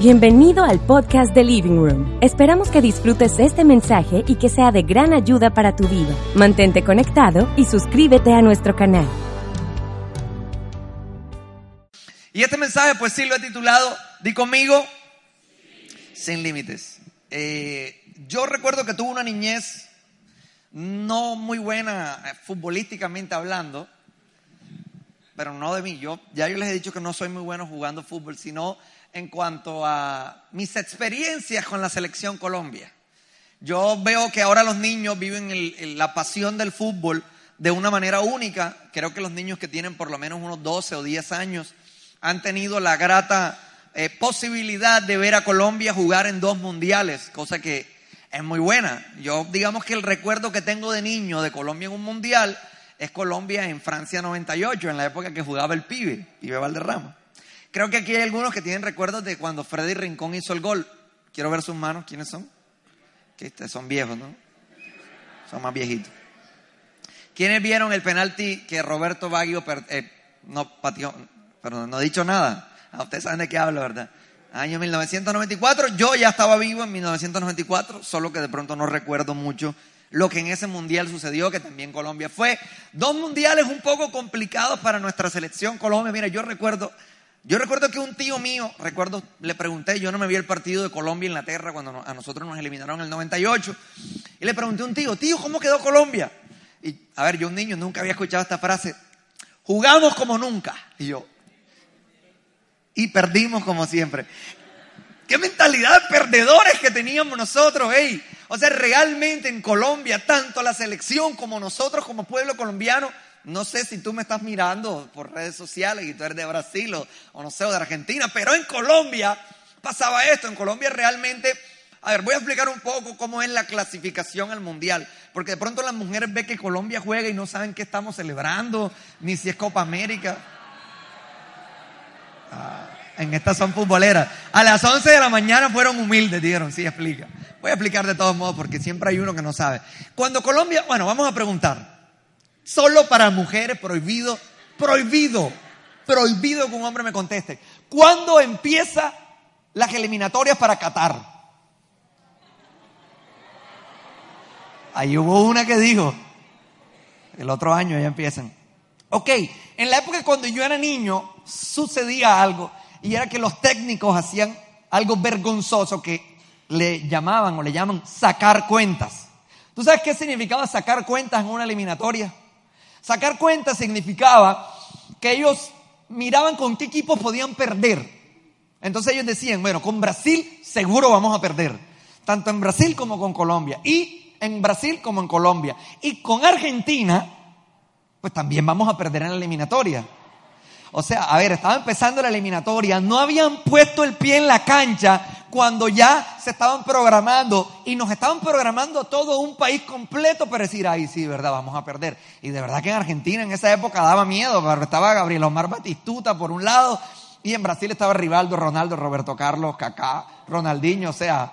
Bienvenido al podcast de Living Room. Esperamos que disfrutes este mensaje y que sea de gran ayuda para tu vida. Mantente conectado y suscríbete a nuestro canal. Y este mensaje pues sí lo he titulado, di conmigo, sin límites. Eh, yo recuerdo que tuve una niñez no muy buena eh, futbolísticamente hablando pero no de mí. Yo ya yo les he dicho que no soy muy bueno jugando fútbol, sino en cuanto a mis experiencias con la selección Colombia. Yo veo que ahora los niños viven la pasión del fútbol de una manera única. Creo que los niños que tienen por lo menos unos 12 o 10 años han tenido la grata eh, posibilidad de ver a Colombia jugar en dos mundiales, cosa que es muy buena. Yo digamos que el recuerdo que tengo de niño de Colombia en un mundial es Colombia en Francia 98, en la época que jugaba el pibe, pibe Valderrama. Creo que aquí hay algunos que tienen recuerdos de cuando Freddy Rincón hizo el gol. Quiero ver sus manos, ¿quiénes son? Que son viejos, ¿no? Son más viejitos. ¿Quiénes vieron el penalti que Roberto Baggio eh, no pateó? Perdón, no he dicho nada. Ah, ustedes saben de qué hablo, ¿verdad? Año 1994, yo ya estaba vivo en 1994, solo que de pronto no recuerdo mucho lo que en ese mundial sucedió, que también Colombia fue. Dos mundiales un poco complicados para nuestra selección Colombia. Mira, yo recuerdo, yo recuerdo que un tío mío, recuerdo, le pregunté, yo no me vi el partido de Colombia-Inglaterra cuando a nosotros nos eliminaron en el 98, y le pregunté a un tío, tío, ¿cómo quedó Colombia? Y, a ver, yo un niño nunca había escuchado esta frase, jugamos como nunca. Y yo, y perdimos como siempre. Qué mentalidad de perdedores que teníamos nosotros, hey. O sea, realmente en Colombia, tanto la selección como nosotros como pueblo colombiano, no sé si tú me estás mirando por redes sociales y tú eres de Brasil o, no sé, o de Argentina, pero en Colombia pasaba esto. En Colombia realmente, a ver, voy a explicar un poco cómo es la clasificación al mundial, porque de pronto las mujeres ven que Colombia juega y no saben qué estamos celebrando, ni si es Copa América. Ah, en estas son futboleras. A las 11 de la mañana fueron humildes, dijeron, sí, explica. Voy a explicar de todos modos porque siempre hay uno que no sabe. Cuando Colombia, bueno, vamos a preguntar. Solo para mujeres prohibido, prohibido, prohibido que un hombre me conteste. ¿Cuándo empieza las eliminatorias para Qatar? Ahí hubo una que dijo, el otro año ya empiezan. Ok, en la época cuando yo era niño sucedía algo y era que los técnicos hacían algo vergonzoso que le llamaban o le llaman sacar cuentas. ¿Tú sabes qué significaba sacar cuentas en una eliminatoria? Sacar cuentas significaba que ellos miraban con qué equipos podían perder. Entonces ellos decían, bueno, con Brasil seguro vamos a perder, tanto en Brasil como con Colombia, y en Brasil como en Colombia, y con Argentina, pues también vamos a perder en la eliminatoria. O sea, a ver, estaba empezando la eliminatoria, no habían puesto el pie en la cancha cuando ya se estaban programando y nos estaban programando todo un país completo para decir, ay, sí, verdad, vamos a perder. Y de verdad que en Argentina en esa época daba miedo, pero estaba Gabriel Omar Batistuta por un lado y en Brasil estaba Rivaldo, Ronaldo, Roberto Carlos, Kaká, Ronaldinho, o sea,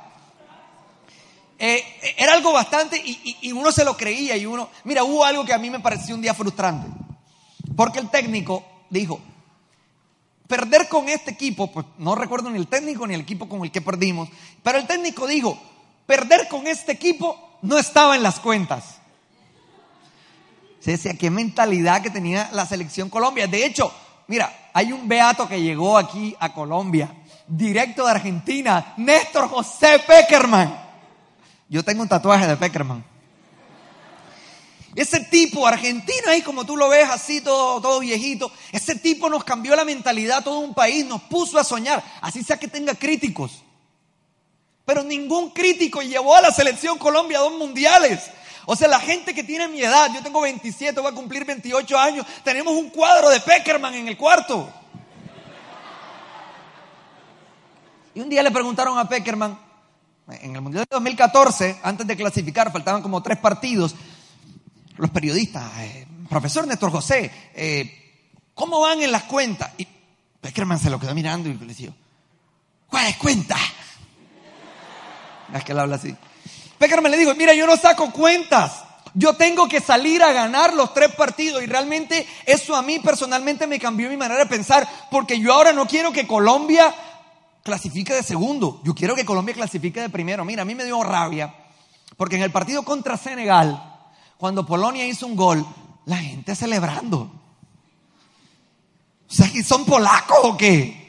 eh, era algo bastante y uno se lo creía y uno, mira, hubo algo que a mí me pareció un día frustrante, porque el técnico dijo, perder con este equipo, pues no recuerdo ni el técnico ni el equipo con el que perdimos, pero el técnico dijo, perder con este equipo no estaba en las cuentas. Se decía, qué mentalidad que tenía la selección Colombia. De hecho, mira, hay un beato que llegó aquí a Colombia, directo de Argentina, Néstor José Peckerman. Yo tengo un tatuaje de Peckerman. Ese tipo argentino ahí, como tú lo ves, así todo, todo viejito, ese tipo nos cambió la mentalidad todo un país, nos puso a soñar, así sea que tenga críticos. Pero ningún crítico llevó a la selección Colombia a dos mundiales. O sea, la gente que tiene mi edad, yo tengo 27, voy a cumplir 28 años, tenemos un cuadro de Peckerman en el cuarto. Y un día le preguntaron a Peckerman, en el Mundial de 2014, antes de clasificar, faltaban como tres partidos, los periodistas, eh, profesor Néstor José, eh, ¿cómo van en las cuentas? Y Peckerman se lo quedó mirando y le decía, ¿cuál es cuenta? Es que él habla así. Peckerman le dijo, mira, yo no saco cuentas. Yo tengo que salir a ganar los tres partidos y realmente eso a mí personalmente me cambió mi manera de pensar porque yo ahora no quiero que Colombia clasifique de segundo, yo quiero que Colombia clasifique de primero. Mira, a mí me dio rabia porque en el partido contra Senegal, cuando Polonia hizo un gol, la gente celebrando. O sea, ¿son polacos o qué?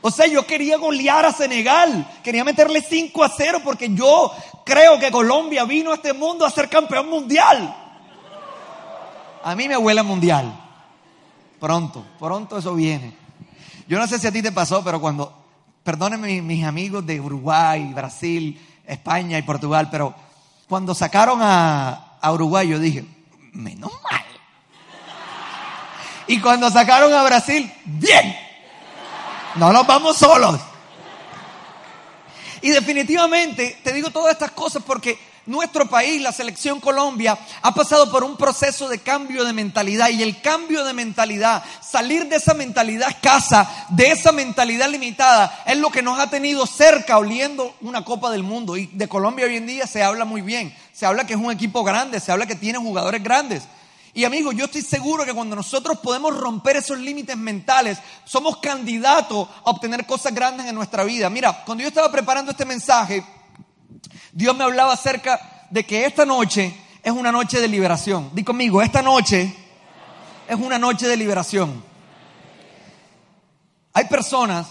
O sea, yo quería golear a Senegal, quería meterle 5 a 0 porque yo creo que Colombia vino a este mundo a ser campeón mundial. A mí me huele mundial. Pronto, pronto eso viene. Yo no sé si a ti te pasó, pero cuando, perdónenme mis amigos de Uruguay, Brasil, España y Portugal, pero cuando sacaron a, a Uruguay yo dije, menos mal. Y cuando sacaron a Brasil, bien. No nos vamos solos. Y definitivamente te digo todas estas cosas porque nuestro país, la selección Colombia, ha pasado por un proceso de cambio de mentalidad y el cambio de mentalidad, salir de esa mentalidad escasa, de esa mentalidad limitada, es lo que nos ha tenido cerca oliendo una Copa del Mundo. Y de Colombia hoy en día se habla muy bien, se habla que es un equipo grande, se habla que tiene jugadores grandes. Y amigos, yo estoy seguro que cuando nosotros podemos romper esos límites mentales, somos candidatos a obtener cosas grandes en nuestra vida. Mira, cuando yo estaba preparando este mensaje, Dios me hablaba acerca de que esta noche es una noche de liberación. Di conmigo, esta noche es una noche de liberación. Hay personas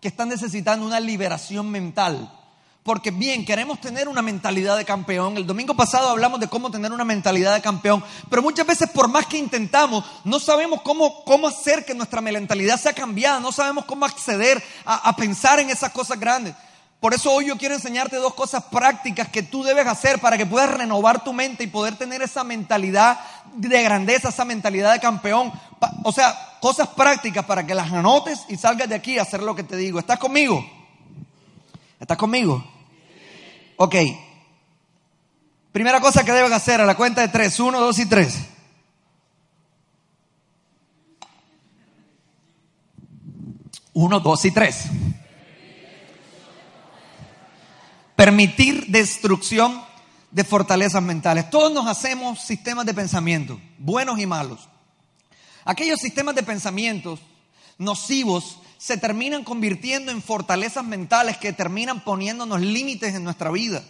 que están necesitando una liberación mental. Porque bien, queremos tener una mentalidad de campeón. El domingo pasado hablamos de cómo tener una mentalidad de campeón, pero muchas veces por más que intentamos, no sabemos cómo, cómo hacer que nuestra mentalidad sea cambiada, no sabemos cómo acceder a, a pensar en esas cosas grandes. Por eso hoy yo quiero enseñarte dos cosas prácticas que tú debes hacer para que puedas renovar tu mente y poder tener esa mentalidad de grandeza, esa mentalidad de campeón. O sea, cosas prácticas para que las anotes y salgas de aquí a hacer lo que te digo. ¿Estás conmigo? ¿Estás conmigo? Ok. Primera cosa que deben hacer a la cuenta de tres. Uno, dos y tres. Uno, dos y tres. Permitir destrucción de fortalezas mentales. Todos nos hacemos sistemas de pensamiento, buenos y malos. Aquellos sistemas de pensamientos nocivos se terminan convirtiendo en fortalezas mentales que terminan poniéndonos límites en nuestra vida.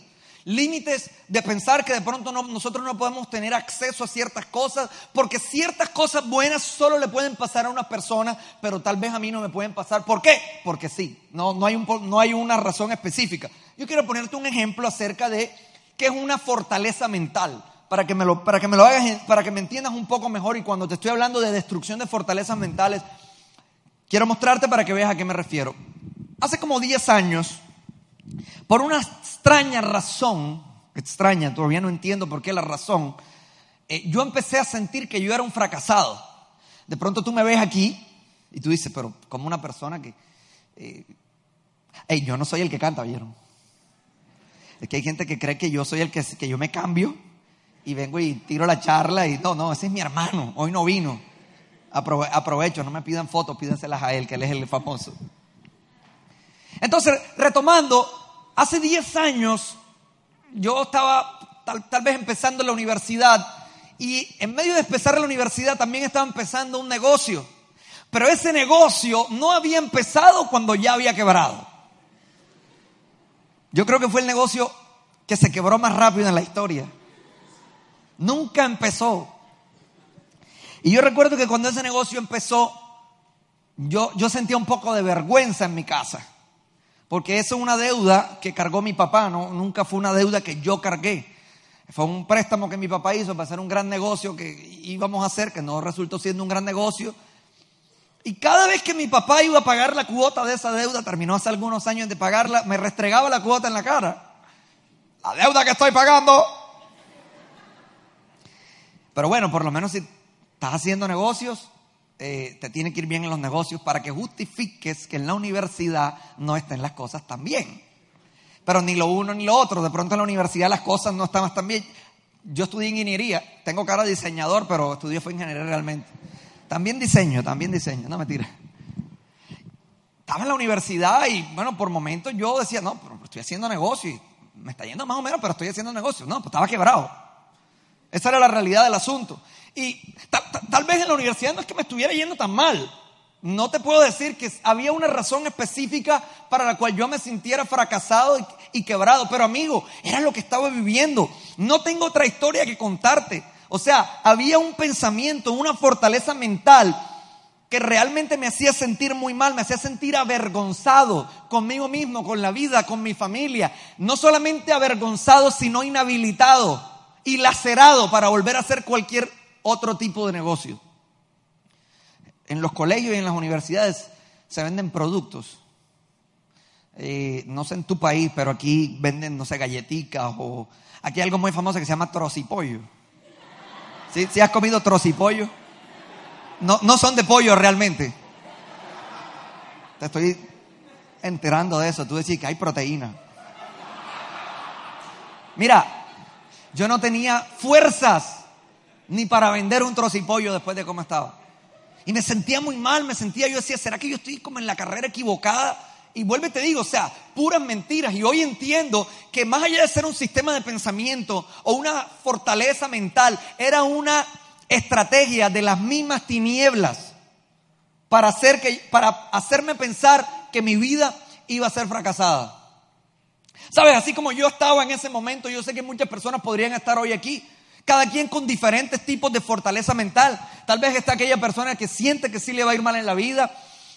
Límites de pensar que de pronto nosotros no podemos tener acceso a ciertas cosas, porque ciertas cosas buenas solo le pueden pasar a una persona, pero tal vez a mí no me pueden pasar. ¿Por qué? Porque sí, no, no, hay, un, no hay una razón específica. Yo quiero ponerte un ejemplo acerca de qué es una fortaleza mental, para que me lo, para que me lo hagas, para que me entiendas un poco mejor y cuando te estoy hablando de destrucción de fortalezas mentales, Quiero mostrarte para que veas a qué me refiero. Hace como 10 años, por una extraña razón, extraña, todavía no entiendo por qué la razón, eh, yo empecé a sentir que yo era un fracasado. De pronto tú me ves aquí y tú dices, pero como una persona que... Eh, yo no soy el que canta, ¿vieron? Es que hay gente que cree que yo soy el que, que yo me cambio y vengo y tiro la charla y no, no, ese es mi hermano, hoy no vino aprovecho, no me pidan fotos, pídenselas a él, que él es el famoso. Entonces, retomando, hace 10 años yo estaba tal, tal, vez empezando la universidad y en medio de empezar la universidad también estaba empezando un negocio. Pero ese negocio no había empezado cuando ya había quebrado. Yo creo que fue el negocio que se quebró más rápido en la historia. Nunca empezó. Y yo recuerdo que cuando ese negocio empezó, yo, yo sentía un poco de vergüenza en mi casa. Porque eso es una deuda que cargó mi papá, ¿no? nunca fue una deuda que yo cargué. Fue un préstamo que mi papá hizo para hacer un gran negocio que íbamos a hacer, que no resultó siendo un gran negocio. Y cada vez que mi papá iba a pagar la cuota de esa deuda, terminó hace algunos años de pagarla, me restregaba la cuota en la cara. La deuda que estoy pagando. Pero bueno, por lo menos si estás haciendo negocios, eh, te tiene que ir bien en los negocios para que justifiques que en la universidad no estén las cosas tan bien. Pero ni lo uno ni lo otro. De pronto en la universidad las cosas no estaban tan bien. Yo estudié ingeniería, tengo cara de diseñador, pero estudié fue ingeniería realmente. También diseño, también diseño, no mentira. Estaba en la universidad y bueno, por momentos yo decía, no, pero estoy haciendo negocio y me está yendo más o menos, pero estoy haciendo negocio. No, pues estaba quebrado. Esa era la realidad del asunto. Y tal vez en la universidad no es que me estuviera yendo tan mal. No te puedo decir que había una razón específica para la cual yo me sintiera fracasado y, quebrado, pero amigo, era lo que estaba viviendo. No tengo otra historia que contarte. O sea, había un pensamiento, una fortaleza mental que realmente me hacía sentir muy mal, me hacía sentir avergonzado conmigo mismo, con la vida, con mi familia. No solamente avergonzado, sino inhabilitado y lacerado para volver a hacer cualquier otro tipo de negocio. En los colegios y en las universidades se venden productos. Eh, no sé en tu país, pero aquí venden, no sé, galletitas o... Aquí hay algo muy famoso que se llama trocipollo. ¿Sí? ¿Sí has comido trocipollo? No, no son de pollo realmente. Te estoy enterando de eso. Tú decís que hay proteína. Mira, yo no tenía fuerzas ni para vender un trocipollo después de cómo estaba. Y me sentía muy mal, me sentía, yo decía, ¿será que yo estoy como en la carrera equivocada? Y vuelve te digo, o sea, puras mentiras. Y hoy entiendo que más allá de ser un sistema de pensamiento o una fortaleza mental, era una estrategia de las mismas tinieblas para, hacer que, para hacerme pensar que mi vida iba a ser fracasada. ¿Sabes? Así como yo estaba en ese momento, yo sé que muchas personas podrían estar hoy aquí cada quien con diferentes tipos de fortaleza mental. Tal vez está aquella persona que siente que sí le va a ir mal en la vida,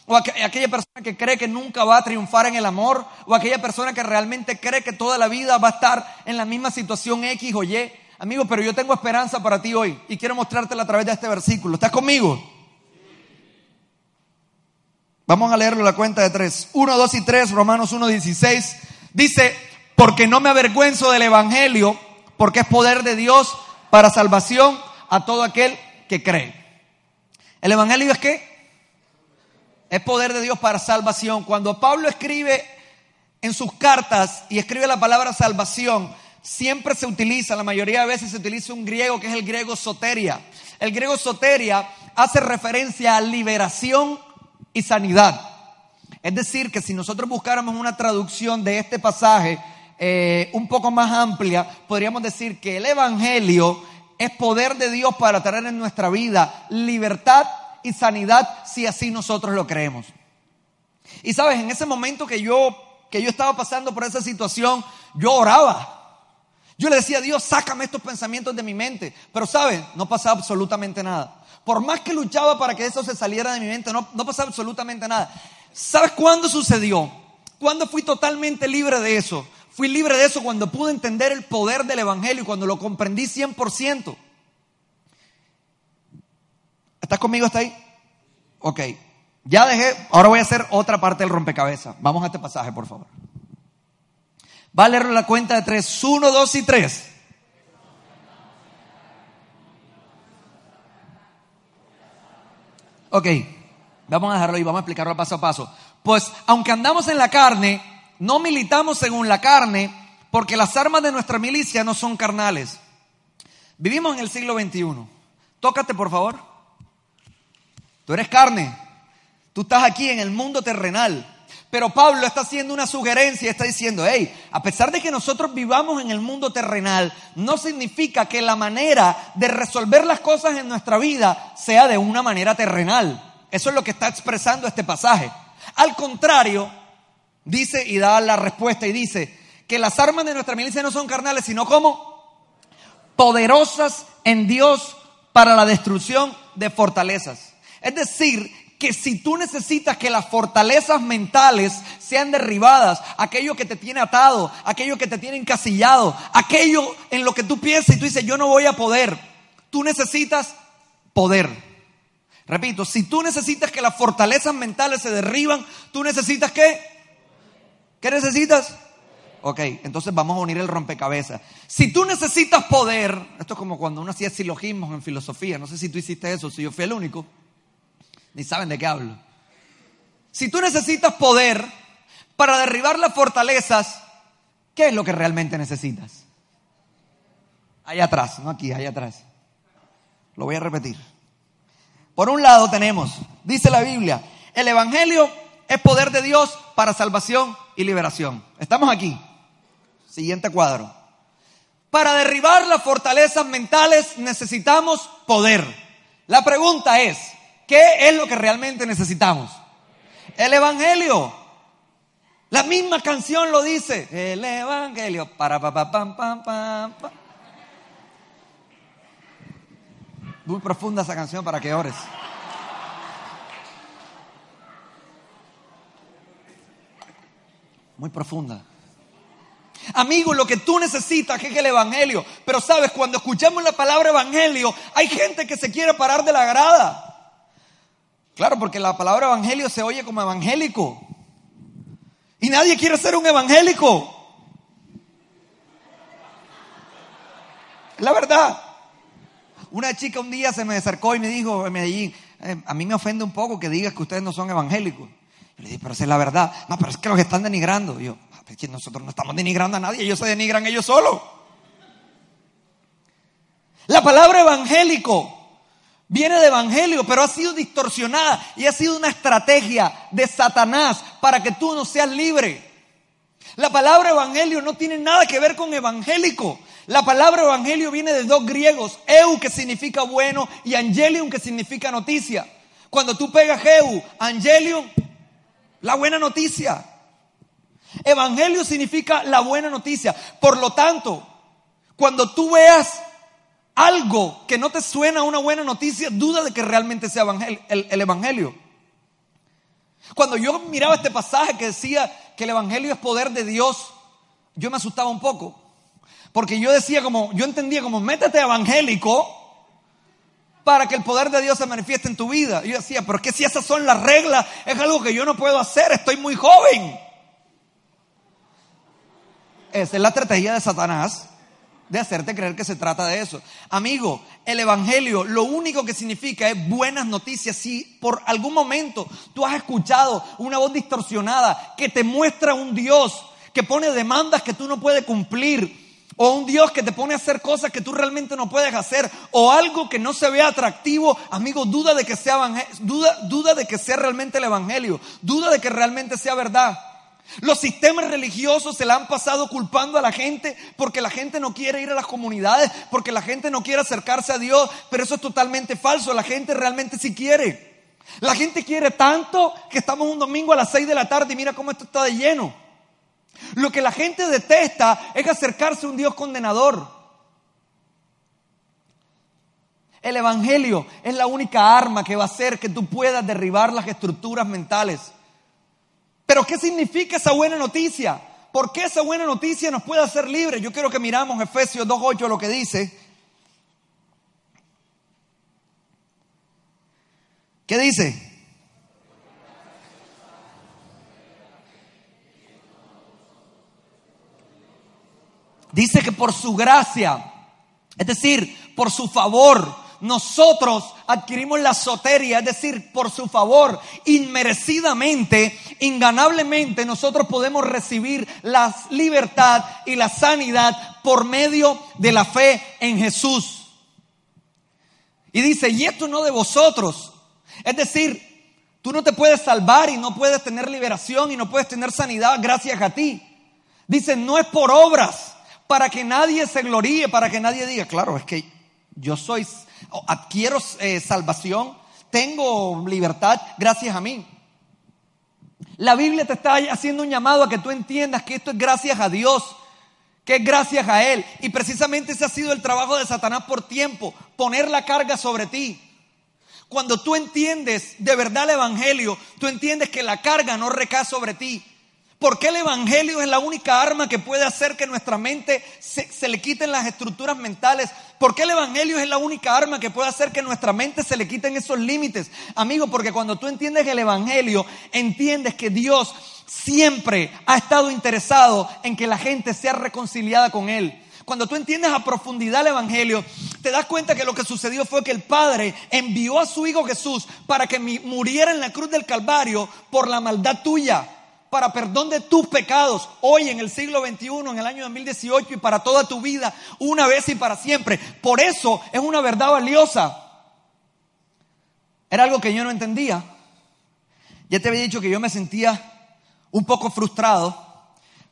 o aquella persona que cree que nunca va a triunfar en el amor, o aquella persona que realmente cree que toda la vida va a estar en la misma situación X o Y. Amigo, pero yo tengo esperanza para ti hoy y quiero mostrártela a través de este versículo. ¿Estás conmigo? Vamos a leerlo la cuenta de tres. Uno, dos y tres, Romanos 1, 16. Dice, porque no me avergüenzo del Evangelio, porque es poder de Dios para salvación a todo aquel que cree. ¿El Evangelio es qué? Es poder de Dios para salvación. Cuando Pablo escribe en sus cartas y escribe la palabra salvación, siempre se utiliza, la mayoría de veces se utiliza un griego que es el griego soteria. El griego soteria hace referencia a liberación y sanidad. Es decir, que si nosotros buscáramos una traducción de este pasaje, eh, un poco más amplia, podríamos decir que el Evangelio es poder de Dios para traer en nuestra vida libertad y sanidad si así nosotros lo creemos. Y sabes, en ese momento que yo, que yo estaba pasando por esa situación, yo oraba. Yo le decía a Dios, sácame estos pensamientos de mi mente. Pero sabes, no pasaba absolutamente nada. Por más que luchaba para que eso se saliera de mi mente, no, no pasaba absolutamente nada. ¿Sabes cuándo sucedió? ¿Cuándo fui totalmente libre de eso? Fui libre de eso cuando pude entender el poder del Evangelio, cuando lo comprendí 100%. ¿Estás conmigo hasta ahí? Ok. Ya dejé, ahora voy a hacer otra parte del rompecabezas. Vamos a este pasaje, por favor. Va a leer la cuenta de tres. Uno, dos y tres. Ok, vamos a dejarlo y vamos a explicarlo paso a paso. Pues aunque andamos en la carne, no militamos según la carne, porque las armas de nuestra milicia no son carnales. Vivimos en el siglo XXI. Tócate, por favor. Tú eres carne. Tú estás aquí en el mundo terrenal. Pero Pablo está haciendo una sugerencia, está diciendo, hey, a pesar de que nosotros vivamos en el mundo terrenal, no significa que la manera de resolver las cosas en nuestra vida sea de una manera terrenal. Eso es lo que está expresando este pasaje. Al contrario, Dice y da la respuesta y dice que las armas de nuestra milicia no son carnales, sino como poderosas en Dios para la destrucción de fortalezas. Es decir, que si tú necesitas que las fortalezas mentales sean derribadas, aquello que te tiene atado, aquello que te tiene encasillado, aquello en lo que tú piensas y tú dices, yo no voy a poder, tú necesitas poder. Repito, si tú necesitas que las fortalezas mentales se derriban, tú necesitas que ¿Qué necesitas? Ok, entonces vamos a unir el rompecabezas. Si tú necesitas poder, esto es como cuando uno hacía silogismos en filosofía, no sé si tú hiciste eso, si yo fui el único. Ni saben de qué hablo. Si tú necesitas poder para derribar las fortalezas, ¿qué es lo que realmente necesitas? Allá atrás, no aquí, allá atrás. Lo voy a repetir. Por un lado tenemos, dice la Biblia, el Evangelio es poder de Dios para salvación y liberación. Estamos aquí. Siguiente cuadro. Para derribar las fortalezas mentales necesitamos poder. La pregunta es, ¿qué es lo que realmente necesitamos? El Evangelio. La misma canción lo dice. El Evangelio. Para pa pa. Muy profunda esa canción para que ores. Muy profunda. Amigo, lo que tú necesitas es el Evangelio. Pero sabes, cuando escuchamos la palabra Evangelio, hay gente que se quiere parar de la grada. Claro, porque la palabra Evangelio se oye como evangélico. Y nadie quiere ser un evangélico. La verdad. Una chica un día se me acercó y me dijo en Medellín, a mí me ofende un poco que digas que ustedes no son evangélicos. Yo le dije, pero esa es la verdad. No, pero es que los están denigrando. yo, ah, es que nosotros no estamos denigrando a nadie, ellos se denigran ellos solos. La palabra evangélico viene de evangelio, pero ha sido distorsionada y ha sido una estrategia de Satanás para que tú no seas libre. La palabra evangelio no tiene nada que ver con evangélico. La palabra evangelio viene de dos griegos, eu que significa bueno y angelium que significa noticia. Cuando tú pegas eu, angelium, la buena noticia. Evangelio significa la buena noticia. Por lo tanto, cuando tú veas algo que no te suena una buena noticia, duda de que realmente sea el, el Evangelio. Cuando yo miraba este pasaje que decía que el Evangelio es poder de Dios, yo me asustaba un poco. Porque yo decía como, yo entendía como, métete evangélico para que el poder de Dios se manifieste en tu vida. yo decía, pero es que si esas son las reglas, es algo que yo no puedo hacer, estoy muy joven. Esa es la estrategia de Satanás de hacerte creer que se trata de eso. Amigo, el Evangelio lo único que significa es buenas noticias. Si por algún momento tú has escuchado una voz distorsionada que te muestra un Dios que pone demandas que tú no puedes cumplir, o un Dios que te pone a hacer cosas que tú realmente no puedes hacer, o algo que no se ve atractivo, amigo, duda de que sea, duda, duda de que sea realmente el Evangelio, duda de que realmente sea verdad. Los sistemas religiosos se la han pasado culpando a la gente porque la gente no quiere ir a las comunidades, porque la gente no quiere acercarse a Dios, pero eso es totalmente falso, la gente realmente sí quiere. La gente quiere tanto que estamos un domingo a las 6 de la tarde y mira cómo esto está de lleno. Lo que la gente detesta es acercarse a un Dios condenador. El Evangelio es la única arma que va a hacer que tú puedas derribar las estructuras mentales. Pero ¿qué significa esa buena noticia? ¿Por qué esa buena noticia nos puede hacer libres? Yo quiero que miramos Efesios 2.8 lo que dice. ¿Qué dice? Dice que por su gracia, es decir, por su favor, nosotros adquirimos la soteria, es decir, por su favor, inmerecidamente, inganablemente, nosotros podemos recibir la libertad y la sanidad por medio de la fe en Jesús. Y dice, y esto no de vosotros. Es decir, tú no te puedes salvar y no puedes tener liberación y no puedes tener sanidad gracias a ti. Dice, no es por obras, para que nadie se gloríe, para que nadie diga, claro, es que yo soy adquiero eh, salvación, tengo libertad gracias a mí. La Biblia te está haciendo un llamado a que tú entiendas que esto es gracias a Dios, que es gracias a Él. Y precisamente ese ha sido el trabajo de Satanás por tiempo, poner la carga sobre ti. Cuando tú entiendes de verdad el Evangelio, tú entiendes que la carga no recae sobre ti, ¿Por qué el Evangelio es la única arma que puede hacer que nuestra mente se, le quiten las estructuras mentales? ¿Por qué el Evangelio es la única arma que puede hacer que nuestra mente se le quiten esos límites? Amigo, porque cuando tú entiendes el Evangelio, entiendes que Dios siempre ha estado interesado en que la gente sea reconciliada con Él. Cuando tú entiendes a profundidad el Evangelio, te das cuenta que lo que sucedió fue que el Padre envió a su Hijo Jesús para que muriera en la cruz del Calvario por la maldad tuya, para perdón de tus pecados, hoy en el siglo XXI, en el año 2018 y para toda tu vida, una vez y para siempre. Por eso es una verdad valiosa. Era algo que yo no entendía. Ya te había dicho que yo me sentía un poco frustrado,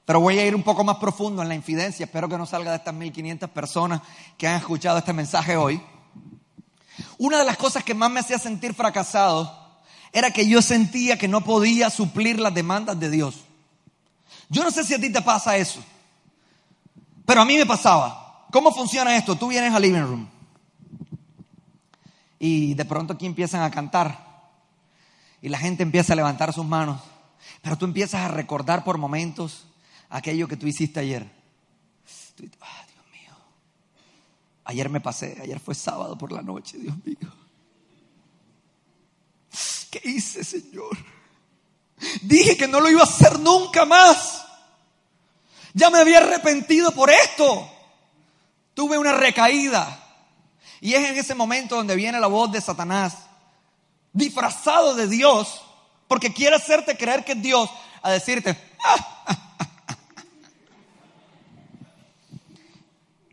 pero voy a ir un poco más profundo en la infidencia. Espero que no salga de estas 1500 personas que han escuchado este mensaje hoy. Una de las cosas que más me hacía sentir fracasado era que yo sentía que no podía suplir las demandas de Dios. Yo no sé si a ti te pasa eso, pero a mí me pasaba. ¿Cómo funciona esto? Tú vienes al living room y de pronto aquí empiezan a cantar y la gente empieza a levantar sus manos, pero tú empiezas a recordar por momentos aquello que tú hiciste ayer. ah, ayer me pasé, ayer fue sábado por la noche, Dios mío. ¿Qué hice, Señor? Dije que no lo iba a hacer nunca más. Ya me había arrepentido por esto. Tuve una recaída. Y es en ese momento donde viene la voz de Satanás, disfrazado de Dios, porque quiere hacerte creer que es Dios, a decirte,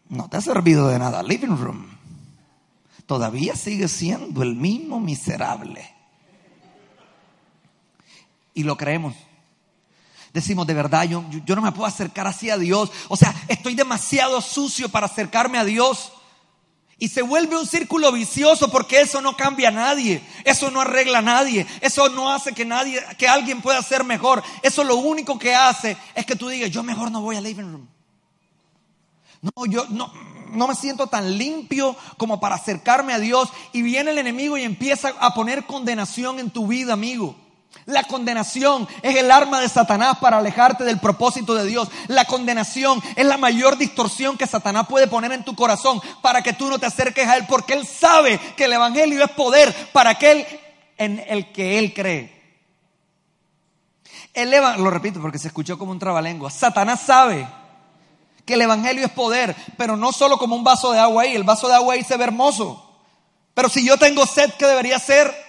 no te ha servido de nada living room. Todavía sigue siendo el mismo miserable. Y lo creemos. Decimos, de verdad, yo, yo no me puedo acercar así a Dios. O sea, estoy demasiado sucio para acercarme a Dios. Y se vuelve un círculo vicioso porque eso no cambia a nadie, eso no arregla a nadie, eso no hace que nadie, que alguien pueda ser mejor. Eso lo único que hace es que tú digas, yo mejor no voy al living room. No, yo no, no me siento tan limpio como para acercarme a Dios. Y viene el enemigo y empieza a poner condenación en tu vida, amigo. La condenación es el arma de Satanás para alejarte del propósito de Dios. La condenación es la mayor distorsión que Satanás puede poner en tu corazón para que tú no te acerques a Él, porque Él sabe que el Evangelio es poder para aquel en el que Él cree. El lo repito porque se escuchó como un trabalengua. Satanás sabe que el Evangelio es poder, pero no solo como un vaso de agua ahí. El vaso de agua ahí se ve hermoso. Pero si yo tengo sed, ¿qué debería ser?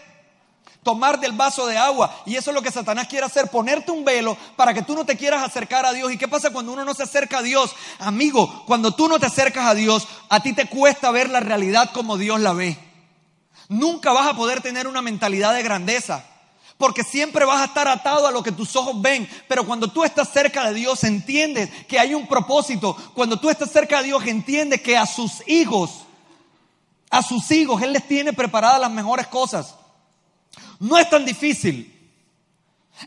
Tomar del vaso de agua. Y eso es lo que Satanás quiere hacer, ponerte un velo para que tú no te quieras acercar a Dios. ¿Y qué pasa cuando uno no se acerca a Dios? Amigo, cuando tú no te acercas a Dios, a ti te cuesta ver la realidad como Dios la ve. Nunca vas a poder tener una mentalidad de grandeza. Porque siempre vas a estar atado a lo que tus ojos ven. Pero cuando tú estás cerca de Dios, entiendes que hay un propósito. Cuando tú estás cerca de Dios, entiendes que a sus hijos, a sus hijos, Él les tiene preparadas las mejores cosas. No es tan difícil.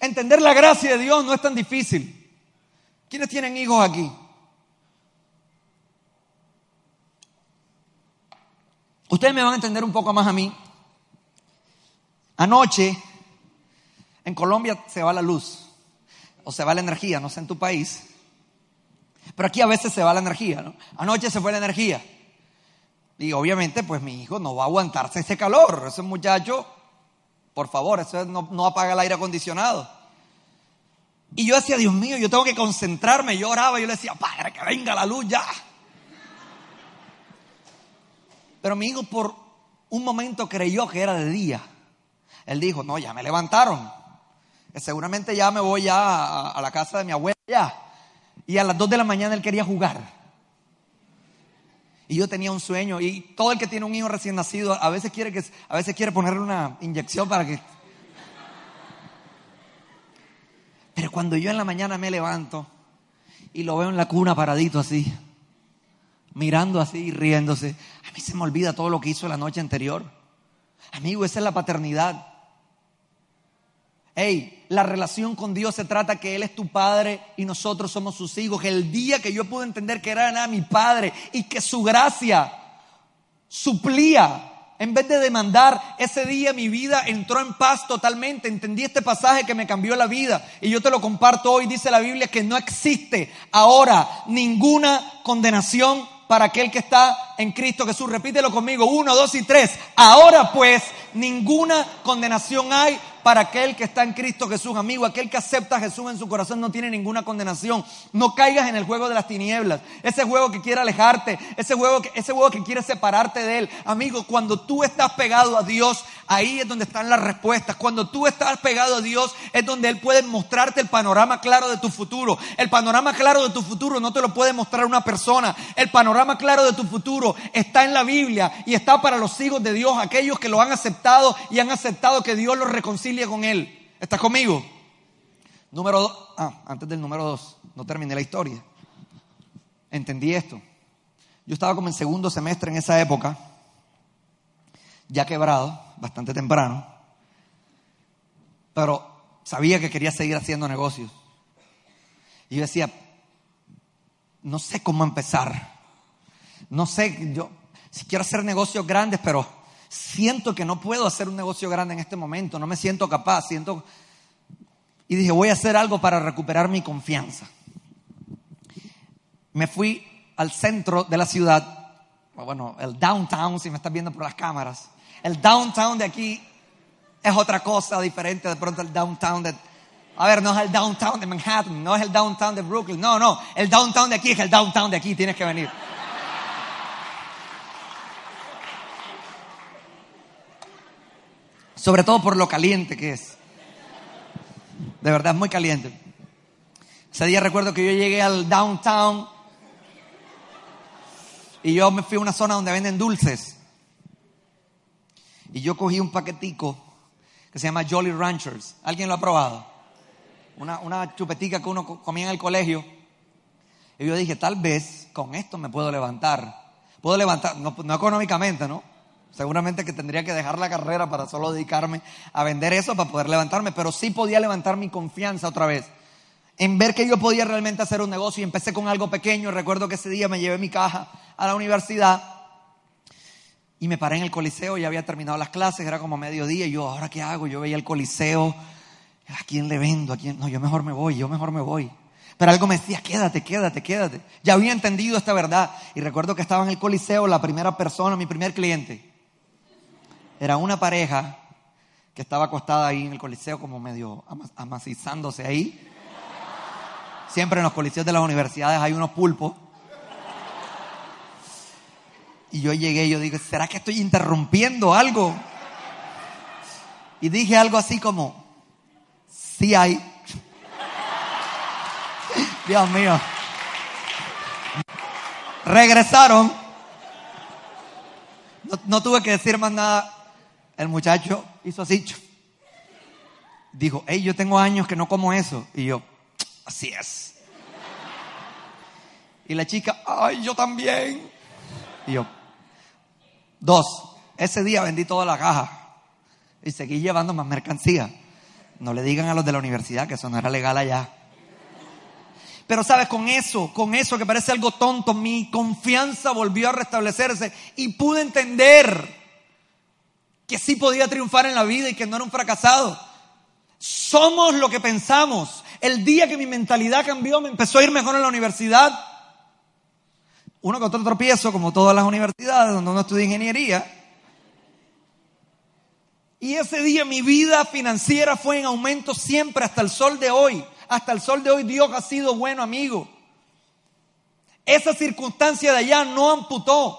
Entender la gracia de Dios no es tan difícil. ¿Quiénes tienen hijos aquí? Ustedes me van a entender un poco más a mí. Anoche en Colombia se va la luz o se va la energía, no sé en tu país. Pero aquí a veces se va la energía, ¿no? Anoche se fue la energía. Y obviamente, pues mi hijo no va a aguantarse ese calor. Ese muchacho por favor, eso no, apaga el aire acondicionado. Y yo decía, Dios mío, yo tengo que concentrarme. Yo oraba yo le decía, Padre, que venga la luz ya. Pero mi hijo por un momento creyó que era de día. Él dijo, no, ya me levantaron. Seguramente ya me voy ya a, la casa de mi abuela. Y a las dos de la mañana él quería jugar. Y yo tenía un sueño y todo el que tiene un hijo recién nacido a veces quiere que a veces quiere ponerle una inyección para que Pero cuando yo en la mañana me levanto y lo veo en la cuna paradito así, mirando así y riéndose, a mí se me olvida todo lo que hizo la noche anterior. Amigo, esa es la paternidad. Hey, la relación con Dios se trata que Él es tu padre y nosotros somos sus hijos. El día que yo pude entender que era mi padre y que su gracia suplía, en vez de demandar, ese día mi vida entró en paz totalmente. Entendí este pasaje que me cambió la vida y yo te lo comparto hoy. Dice la Biblia que no existe ahora ninguna condenación para aquel que está en Cristo Jesús. Repítelo conmigo, uno, dos y tres. Ahora pues ninguna condenación hay para aquel que está en Cristo Jesús. Amigo, aquel que acepta a Jesús en su corazón no tiene ninguna condenación. No caigas en el juego de las tinieblas, ese juego que quiere alejarte, ese juego que, ese juego que quiere separarte de Él. Amigo, cuando tú estás pegado a Dios, ahí es donde están las respuestas. Cuando tú estás pegado a Dios, es donde Él puede mostrarte el panorama claro de tu futuro. El panorama claro de tu futuro no te lo puede mostrar una persona. El panorama claro de tu futuro está en la Biblia y está para los hijos de Dios, aquellos que lo han aceptado y han aceptado que Dios los reconcilie con Él. ¿Estás conmigo? Número dos. Ah, antes del número dos, no terminé la historia. Entendí esto. Yo estaba como en segundo semestre en esa época, ya quebrado, bastante temprano, pero sabía que quería seguir haciendo negocios. Y yo decía, no sé cómo empezar. No sé, yo si quiero hacer negocios grandes, pero siento que no puedo hacer un negocio grande en este momento, no me siento capaz, siento... Y dije, voy a hacer algo para recuperar mi confianza. Me fui al centro de la ciudad, bueno, el downtown, si me estás viendo por las cámaras. El downtown de aquí es otra cosa diferente de pronto el downtown de... A ver, no es el downtown de Manhattan, no es el downtown de Brooklyn, no, no, el downtown de aquí es el downtown de aquí, tienes que venir. Sobre todo por lo caliente que es. De verdad, es muy caliente. Ese día recuerdo que yo llegué al downtown y yo me fui a una zona donde venden dulces. Y yo cogí un paquetico que se llama Jolly Ranchers. ¿Alguien lo ha probado? Una, una chupetica que uno comía en el colegio. Y yo dije, tal vez con esto me puedo levantar. Puedo levantar, no, no económicamente, ¿no? Seguramente que tendría que dejar la carrera para solo dedicarme a vender eso para poder levantarme, pero sí podía levantar mi confianza otra vez en ver que yo podía realmente hacer un negocio y empecé con algo pequeño. Recuerdo que ese día me llevé mi caja a la universidad y me paré en el coliseo, ya había terminado las clases, era como mediodía y yo, ¿ahora qué hago? Yo veía el coliseo, ¿a quién le vendo? ¿A quién? No, yo mejor me voy, yo mejor me voy. Pero algo me decía, quédate, quédate, quédate. Ya había entendido esta verdad. Y recuerdo que estaba en el coliseo la primera persona, mi primer cliente era una pareja que estaba acostada ahí en el coliseo como medio amacizándose ahí. Siempre en los coliseos de las universidades hay unos pulpos. Y yo llegué y yo dije, ¿será que estoy interrumpiendo algo? Y dije algo así como, sí hay. Dios mío. Regresaron. No, no, tuve que decir más nada el muchacho hizo así. Dijo, hey, yo tengo años que no como eso. Y yo, así es. Y la chica, ay, yo también. Y yo, dos, ese día vendí toda la caja y seguí llevando más mercancía. No le digan a los de la universidad que eso no era legal allá. Pero sabes, con eso, con eso que parece algo tonto, mi confianza volvió a restablecerse y pude entender que sí podía triunfar en la vida y que no era un fracasado. Somos lo que pensamos. El día que mi mentalidad cambió, me empezó a ir mejor en la universidad. Uno con otro tropiezo, como todas las universidades donde uno estudia ingeniería. Y ese día mi vida financiera fue en aumento siempre hasta el sol de hoy. Hasta el sol de hoy Dios ha sido bueno amigo. Esa circunstancia de allá no amputó.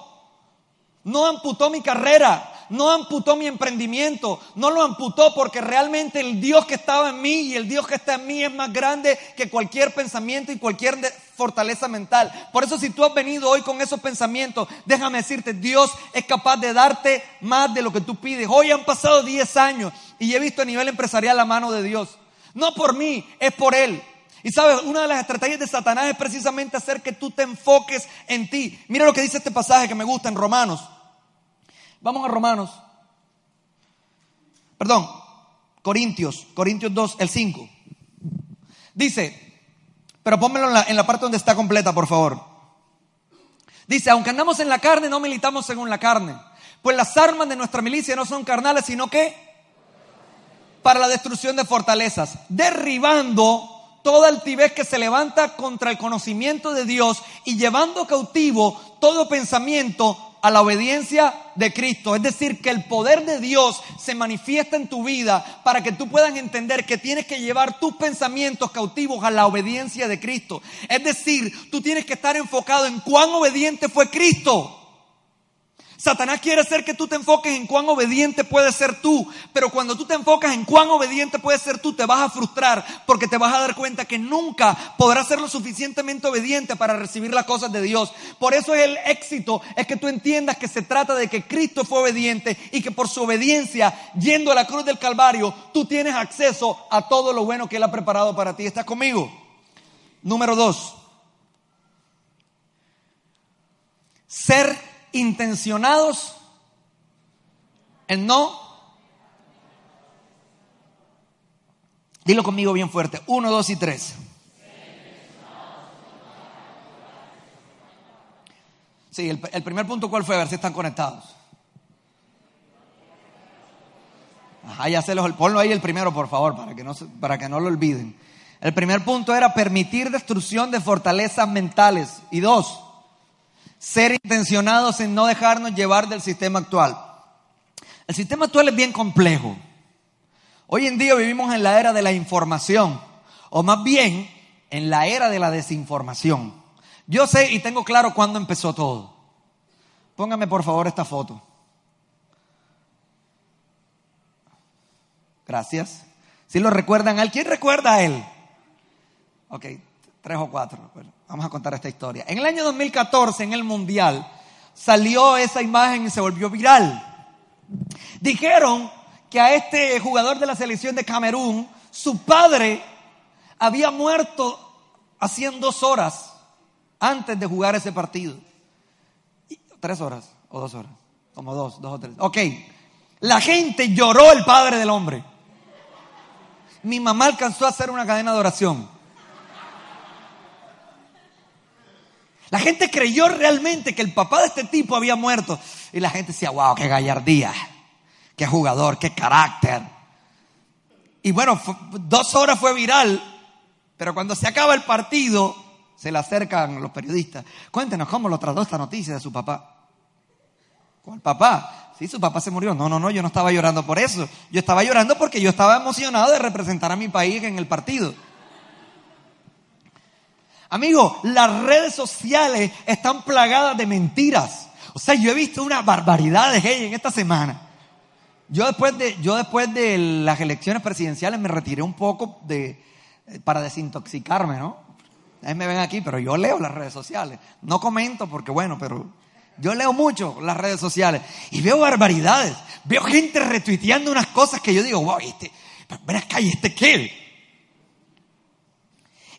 No amputó mi carrera no amputó mi emprendimiento, no lo amputó porque realmente el Dios que estaba en mí y el Dios que está en mí es más grande que cualquier pensamiento y cualquier fortaleza mental. Por eso si tú has venido hoy con esos pensamientos, déjame decirte, Dios es capaz de darte más de lo que tú pides. Hoy han pasado 10 años y he visto a nivel empresarial la mano de Dios. No por mí, es por Él. Y sabes, una de las estrategias de Satanás es precisamente hacer que tú te enfoques en ti. Mira lo que dice este pasaje que me gusta en Romanos. Vamos a Romanos. Perdón, Corintios, Corintios 2, el 5. Dice, pero pónmelo en la, en la parte donde está completa, por favor. Dice, aunque andamos en la carne, no militamos según la carne. Pues las armas de nuestra milicia no son carnales, sino que para la destrucción de fortalezas, derribando toda altivez que se levanta contra el conocimiento de Dios y llevando cautivo todo pensamiento a la obediencia de Cristo. Es decir, que el poder de Dios se manifiesta en tu vida para que tú puedas entender que tienes que llevar tus pensamientos cautivos a la obediencia de Cristo. Es decir, tú tienes que estar enfocado en cuán obediente fue Cristo. Satanás quiere hacer que tú te enfoques en cuán obediente puedes ser tú, pero cuando tú te enfocas en cuán obediente puedes ser tú, te vas a frustrar porque te vas a dar cuenta que nunca podrás ser lo suficientemente obediente para recibir las cosas de Dios. Por eso es el éxito, es que tú entiendas que se trata de que Cristo fue obediente y que por su obediencia, yendo a la cruz del Calvario, tú tienes acceso a todo lo bueno que Él ha preparado para ti. ¿Estás conmigo? Número dos. Ser intencionados en no. Dilo conmigo bien fuerte. Uno, dos y tres. Sí, el, primer punto, ¿cuál fue? A ver si están conectados. Ajá, ya se los, ponlo ahí el primero, por favor, para que, no, para que no lo olviden. El primer punto era permitir destrucción de fortalezas mentales. Y dos, ser intencionados en no dejarnos llevar del sistema actual. El sistema actual es bien complejo. Hoy en día vivimos en la era de la información, o más bien en la era de la desinformación. Yo sé y tengo claro cuándo empezó todo. Póngame por favor esta foto. Gracias. Si lo recuerdan a él, ¿quién recuerda a él? Ok, tres o cuatro. vamos a contar esta historia. En el año 2014, en el Mundial, salió esa imagen y se volvió viral. Dijeron que a este jugador de la selección de Camerún, su padre había muerto hacía dos horas antes de jugar ese partido. ¿Tres horas o dos horas? Como dos, dos o tres. Ok. La gente lloró el padre del hombre. Mi mamá alcanzó a hacer una cadena de oración. La gente creyó realmente que el papá de este tipo había muerto. Y la gente decía, wow, qué gallardía, qué jugador, qué carácter. Y bueno, dos horas fue viral, pero cuando se acaba el partido, se le acercan los periodistas. Cuéntenos cómo lo trató esta noticia de su papá. ¿Cuál papá? Sí, su papá se murió. No, no, no, yo no estaba llorando por eso. Yo estaba llorando porque yo estaba emocionado de representar a mi país en el partido. Amigo, las redes sociales están plagadas de mentiras. O sea, yo he visto una barbaridad de gente en esta semana. Yo después de, yo después de las elecciones presidenciales me retiré un poco de, eh, para desintoxicarme, ¿no? Ustedes me ven aquí, pero yo leo las redes sociales. No comento porque, bueno, pero yo leo mucho las redes sociales y veo barbaridades. Veo gente retuiteando unas cosas que yo digo, wow, este, ven acá, ¿y este qué?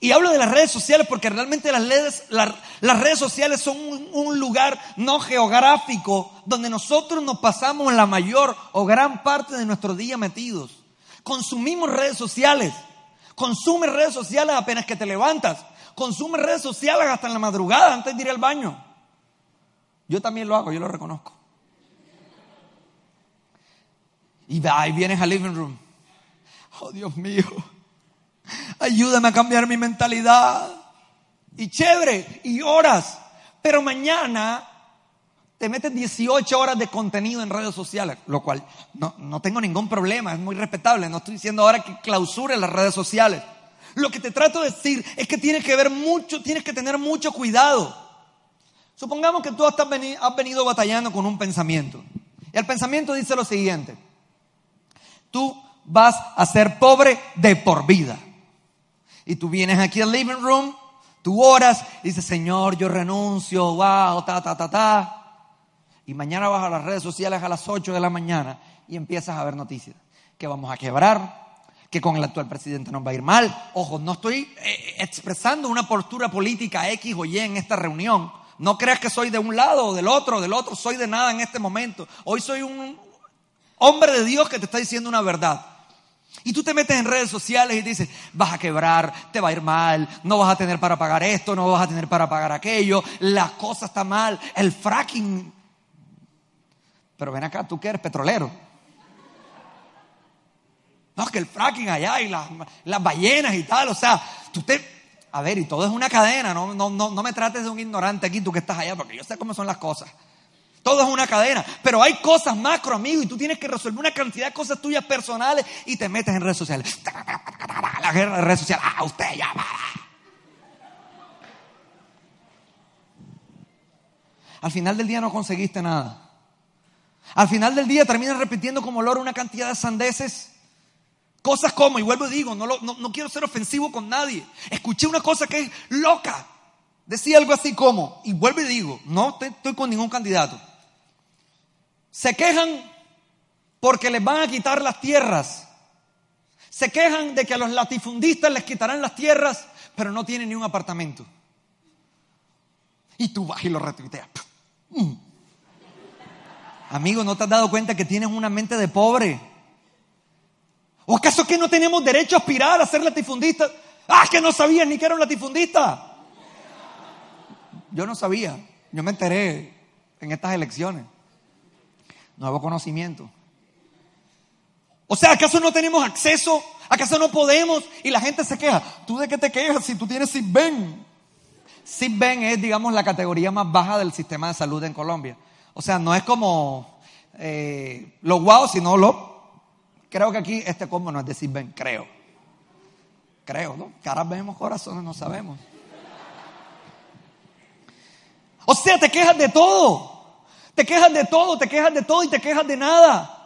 Y hablo de las redes sociales porque realmente las redes, las redes sociales son un, lugar no geográfico donde nosotros nos pasamos la mayor o gran parte de nuestro día metidos. Consumimos redes sociales. Consumes redes sociales apenas que te levantas. Consumes redes sociales hasta en la madrugada antes de ir al baño. Yo también lo hago, yo lo reconozco. Y ahí vienes al living room. Oh, Dios mío. Ayúdame a cambiar mi mentalidad. Y chévere, y horas. Pero mañana te meten 18 horas de contenido en redes sociales, lo cual no, no tengo ningún problema, es muy respetable. No estoy diciendo ahora que clausure las redes sociales. Lo que te trato de decir es que tienes que ver mucho, tienes que tener mucho cuidado. Supongamos que tú has venido batallando con un pensamiento. Y el pensamiento dice lo siguiente. Tú vas a ser pobre de por vida. Y tú vienes aquí al living room, tú oras y dices, Señor, yo renuncio, wow, ta, ta, ta, ta. Y mañana vas a las redes sociales a las 8 de la mañana y empiezas a ver noticias. Que vamos a quebrar, que con el actual presidente nos va a ir mal. Ojo, no estoy eh, expresando una postura política X o Y en esta reunión. No creas que soy de un lado o del otro, del otro, soy de nada en este momento. Hoy soy un hombre de Dios que te está diciendo una verdad. Y tú te metes en redes sociales y dices, vas a quebrar, te va a ir mal, no vas a tener para pagar esto, no vas a tener para pagar aquello, la cosa está mal, el fracking. Pero ven acá, tú que eres petrolero. No, que el fracking allá y las, las ballenas y tal, o sea, tú te... A ver, y todo es una cadena, no, no, no, no me trates de un ignorante aquí, tú que estás allá, porque yo sé cómo son las cosas. Todo es una cadena. Pero hay cosas macro, amigo, y tú tienes que resolver una cantidad de cosas tuyas personales y te metes en redes sociales. La guerra de redes sociales. Ah, usted ya va. Al final del día no conseguiste nada. Al final del día terminas repitiendo como loro una cantidad de sandeces. Cosas como, y vuelvo y digo, no, no, quiero ser ofensivo con nadie. Escuché una cosa que es loca. Decía algo así como, y vuelvo y digo, no estoy con ningún candidato. Se quejan porque les van a quitar las tierras. Se quejan de que a los latifundistas les quitarán las tierras, pero no tienen ni un apartamento. Y tú vas y lo retuiteas. Mm. Amigo, ¿no te has dado cuenta que tienes una mente de pobre? ¿O acaso que no tenemos derecho a aspirar a ser latifundistas? Ah, que no sabías ni que era un latifundista. Yo no sabía, yo me enteré en estas elecciones. Nuevo conocimiento. O sea, ¿acaso no tenemos acceso? ¿Acaso no podemos? Y la gente se queja. ¿Tú de qué te quejas si tú tienes SIGBEN? SIGBEN es, digamos, la categoría más baja del sistema de salud en Colombia. O sea, no es como eh, lo guau, sino lo... Creo que aquí este combo no es de SIGBEN, creo. Creo, ¿no? Caras vemos, corazones no sabemos. O sea, te quejas de todo. Te quejas de todo, te quejas de todo y te quejas de nada.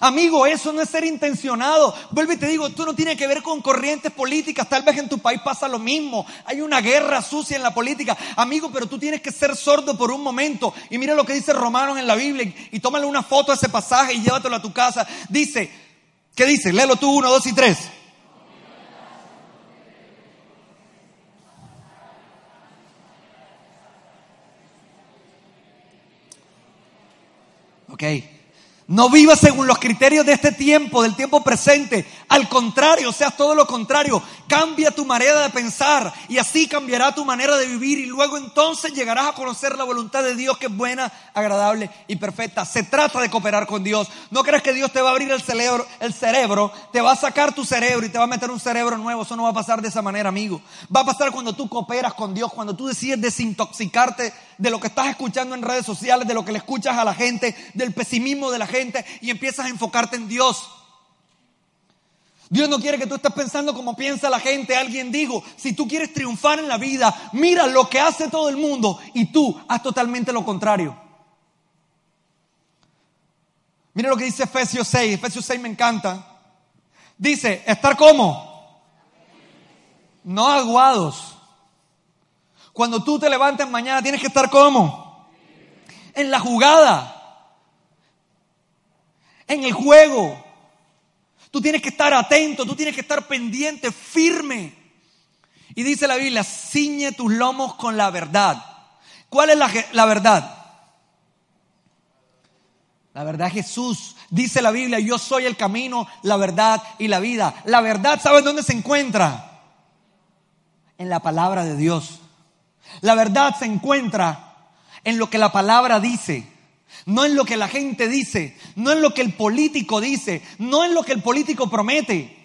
Amigo, eso no es ser intencionado. Vuelve y te digo, esto no tiene que ver con corrientes políticas. Tal vez en tu país pasa lo mismo. Hay una guerra sucia en la política. Amigo, pero tú tienes que ser sordo por un momento. Y mira lo que dice Romanos en la Biblia. Y tómale una foto de ese pasaje y llévatelo a tu casa. Dice, ¿qué dice? Léelo tú, uno, dos y tres. Ok. No vivas según los criterios de este tiempo, del tiempo presente. Al contrario, seas todo lo contrario. Cambia tu manera de pensar y así cambiará tu manera de vivir y luego entonces llegarás a conocer la voluntad de Dios que es buena, agradable y perfecta. Se trata de cooperar con Dios. No crees que Dios te va a abrir el cerebro, el cerebro, te va a sacar tu cerebro y te va a meter un cerebro nuevo. Eso no va a pasar de esa manera, amigo. Va a pasar cuando tú cooperas con Dios, cuando tú decides desintoxicarte de lo que estás escuchando en redes sociales, de lo que le escuchas a la gente, del pesimismo de la gente y empiezas a enfocarte en Dios. Dios no quiere que tú estés pensando como piensa la gente. Alguien dijo, si tú quieres triunfar en la vida, mira lo que hace todo el mundo y tú haz totalmente lo contrario. Mira lo que dice Efesios 6. Efesios 6 me encanta. Dice, estar como, no aguados. Cuando tú te levantes mañana tienes que estar como, en la jugada, en el juego Tú tienes que estar atento, tú tienes que estar pendiente, firme. Y dice la Biblia, ciñe tus lomos con la verdad. ¿Cuál es la, verdad? La verdad es Jesús. Dice la Biblia, yo soy el camino, la verdad y la vida. La verdad, ¿sabes dónde se encuentra? En la palabra de Dios. La verdad se encuentra en lo que la palabra dice no en lo que la gente dice, no en lo que el político dice, no en lo que el político promete.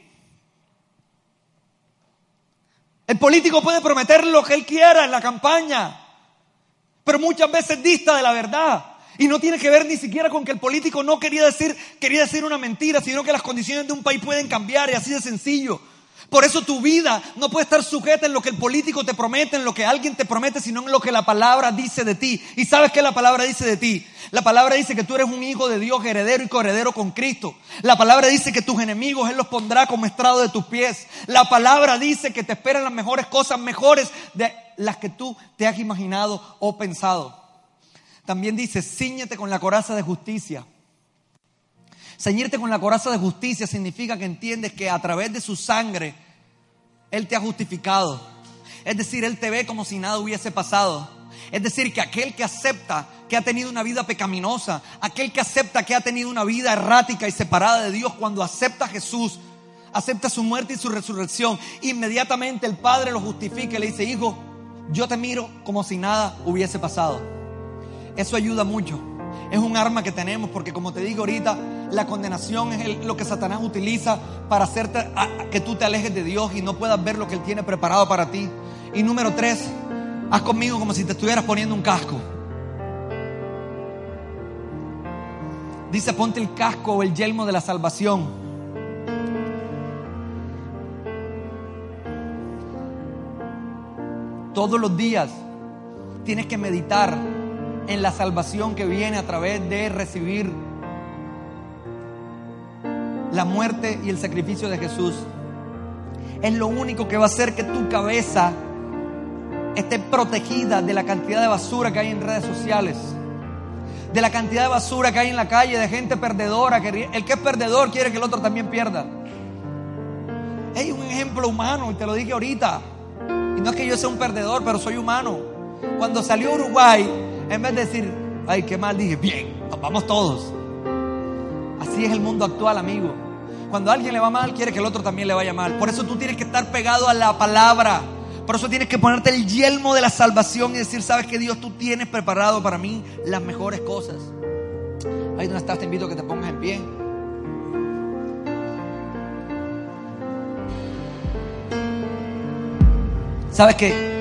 El político puede prometer lo que él quiera en la campaña, pero muchas veces dista de la verdad. Y no tiene que ver ni siquiera con que el político no quería decir, quería decir una mentira, sino que las condiciones de un país pueden cambiar y así de sencillo. Por eso tu vida no puede estar sujeta en lo que el político te promete, en lo que alguien te promete, sino en lo que la palabra dice de ti. ¿Y sabes qué la palabra dice de ti? La palabra dice que tú eres un hijo de Dios, heredero y coheredero con Cristo. La palabra dice que tus enemigos Él los pondrá como estrado de tus pies. La palabra dice que te esperan las mejores cosas, mejores de las que tú te has imaginado o pensado. También dice, ciñete con la coraza de justicia. Ceñirte con la coraza de justicia significa que entiendes que a través de su sangre Él te ha justificado. Es decir, Él te ve como si nada hubiese pasado. Es decir, que aquel que acepta que ha tenido una vida pecaminosa, aquel que acepta que ha tenido una vida errática y separada de Dios, cuando acepta a Jesús, acepta su muerte y su resurrección, inmediatamente el Padre lo justifica y le dice, hijo, yo te miro como si nada hubiese pasado. Eso ayuda mucho es un arma que tenemos porque como te digo ahorita, la condenación es lo que Satanás utiliza para hacerte que tú te alejes de Dios y no puedas ver lo que Él tiene preparado para ti. Y número tres, haz conmigo como si te estuvieras poniendo un casco. dice ponte el casco o el yelmo de la salvación. Todos los días tienes que meditar en la salvación que viene a través de recibir la muerte y el sacrificio de Jesús. Es lo único que va a hacer que tu cabeza esté protegida de la cantidad de basura que hay en redes sociales, de la cantidad de basura que hay en la calle, de gente perdedora, que el que es perdedor quiere que el otro también pierda. Hay un ejemplo humano y te lo dije ahorita. Y no es que yo sea un perdedor, pero soy humano. Cuando salió Uruguay, en vez de decir, ay, qué mal, dije, bien, vamos todos. Así es el mundo actual, amigo. Cuando a alguien le va mal, quiere que el otro también le vaya mal. Por eso tú tienes que estar pegado a la palabra. Por eso tienes que ponerte el yelmo de la salvación y decir, sabes que Dios tú tienes preparado para mí las mejores cosas. Ahí donde estás te invito a que te pongas en pie. ¿Sabes qué?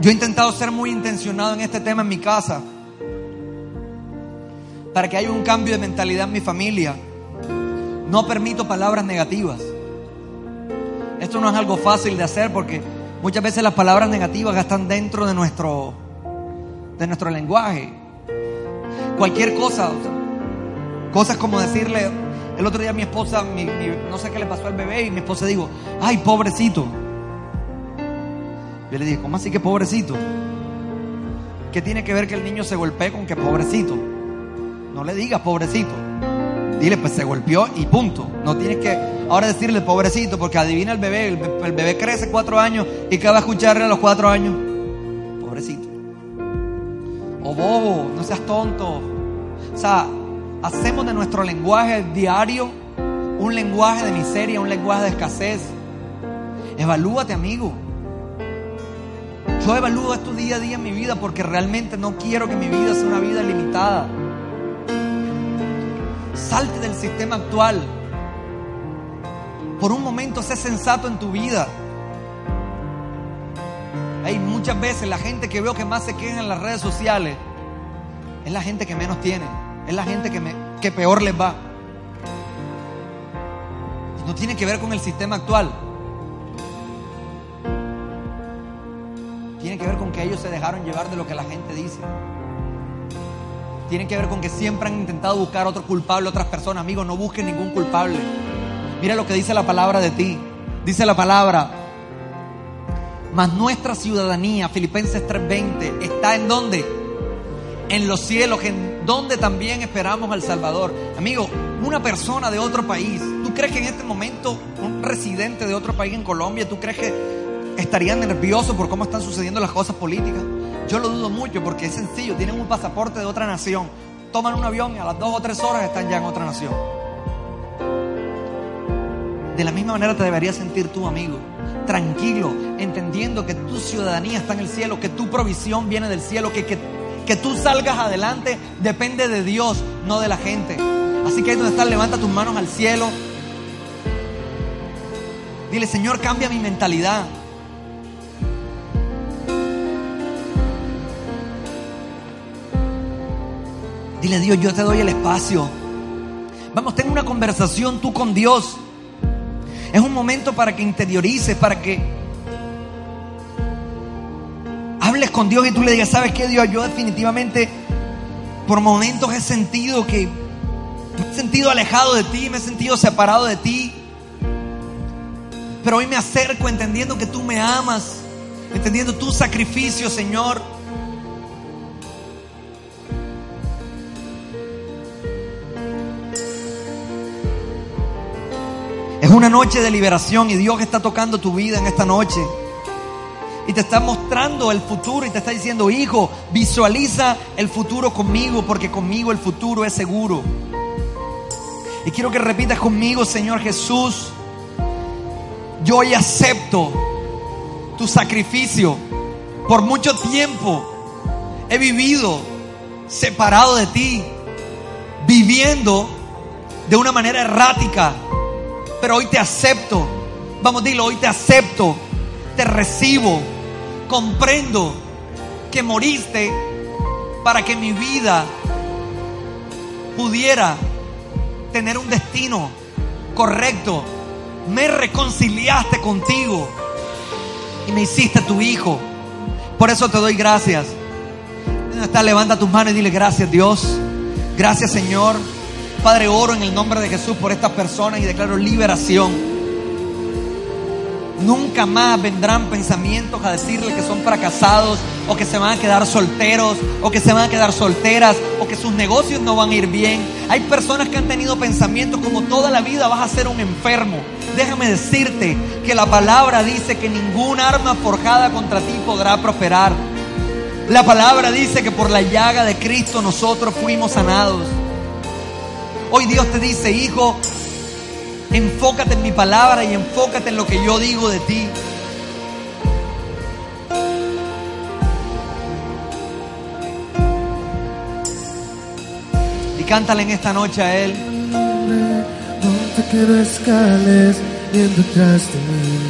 Yo he intentado ser muy intencionado en este tema en mi casa para que haya un cambio de mentalidad en mi familia. No permito palabras negativas. Esto no es algo fácil de hacer porque muchas veces las palabras negativas están dentro de nuestro, de nuestro lenguaje. Cualquier cosa, cosas como decirle, el otro día mi esposa, no sé qué le pasó al bebé y mi esposa dijo, ay, pobrecito. Yo le dije, ¿cómo así que pobrecito? ¿Qué tiene que ver que el niño se golpee con que pobrecito? No le digas pobrecito. Dile, pues se golpeó y punto. No tienes que ahora decirle pobrecito, porque adivina el bebé. El, bebé crece cuatro años y ¿qué va a escucharle a los cuatro años? Pobrecito. O bobo, no seas tonto. O sea, hacemos de nuestro lenguaje diario un lenguaje de miseria, un lenguaje de escasez. Evalúate, amigo. Yo evalúo esto día a día mi vida porque realmente no quiero que mi vida sea una vida limitada. Salte del sistema actual. Por un momento sé sensato en tu vida. Hay muchas veces la gente que veo que más se queja en las redes sociales es la gente que menos tiene, es la gente que, que peor les va. No tiene que ver con el sistema actual. Tiene que ver con que ellos se dejaron llevar de lo que la gente dice. Tiene que ver con que siempre han intentado buscar otro culpable, otras personas. Amigo, no busques ningún culpable. Mira lo que dice la palabra de ti. Dice la palabra. Mas nuestra ciudadanía, Filipenses 3:20, está en dónde? En los cielos, en donde también esperamos al Salvador. Amigo, una persona de otro país, ¿tú crees que en este momento un residente de otro país en Colombia, ¿tú crees que estaría nervioso por cómo están sucediendo las cosas políticas? Yo lo dudo mucho porque es sencillo, tienen un pasaporte de otra nación, toman un avión y a las dos o tres horas están ya en otra nación. De la misma manera te deberías sentir tú, amigo, tranquilo, entendiendo que tu ciudadanía está en el cielo, que tu provisión viene del cielo, que, que, que tú salgas adelante depende de Dios, no de la gente. Así que ahí donde estás, levanta tus manos al cielo. Dile, Señor, cambia mi mentalidad. Dile, Dios, yo te doy el espacio. Vamos, ten una conversación tú con Dios. Es un momento para que interiorices, para que hables con Dios y tú le digas, ¿sabes qué, Dios? Yo definitivamente por momentos he sentido que me he sentido alejado de ti, me he sentido separado de ti. Pero hoy me acerco entendiendo que tú me amas, entendiendo tu sacrificio, Señor. Es una noche de liberación y Dios está tocando tu vida en esta noche. Y te está mostrando el futuro y te está diciendo, hijo, visualiza el futuro conmigo porque conmigo el futuro es seguro. Y quiero que repitas conmigo, Señor Jesús, yo hoy acepto tu sacrificio. Por mucho tiempo he vivido separado de ti, viviendo de una manera errática pero hoy te acepto. Vamos, dilo, hoy te acepto, te recibo, comprendo que moriste para que mi vida pudiera tener un destino correcto, me reconciliaste contigo y me hiciste tu hijo. Por eso te doy gracias. Está, levanta tus manos y dile gracias Dios. Gracias Señor. Padre, oro en el nombre de Jesús por estas personas y declaro liberación. Nunca más vendrán pensamientos a decirle que son fracasados o que se van a quedar solteros o que se van a quedar solteras o que sus negocios no van a ir bien. Hay personas que han tenido pensamientos como toda la vida vas a ser un enfermo. Déjame decirte que la palabra dice que ningún arma forjada contra ti podrá prosperar. La palabra dice que por la llaga de Cristo nosotros fuimos sanados. Hoy Dios te dice, hijo, Enfócate en mi palabra y enfócate en lo que yo digo de ti. Y cántale en esta noche a Él. No te quiero escales detrás de mí.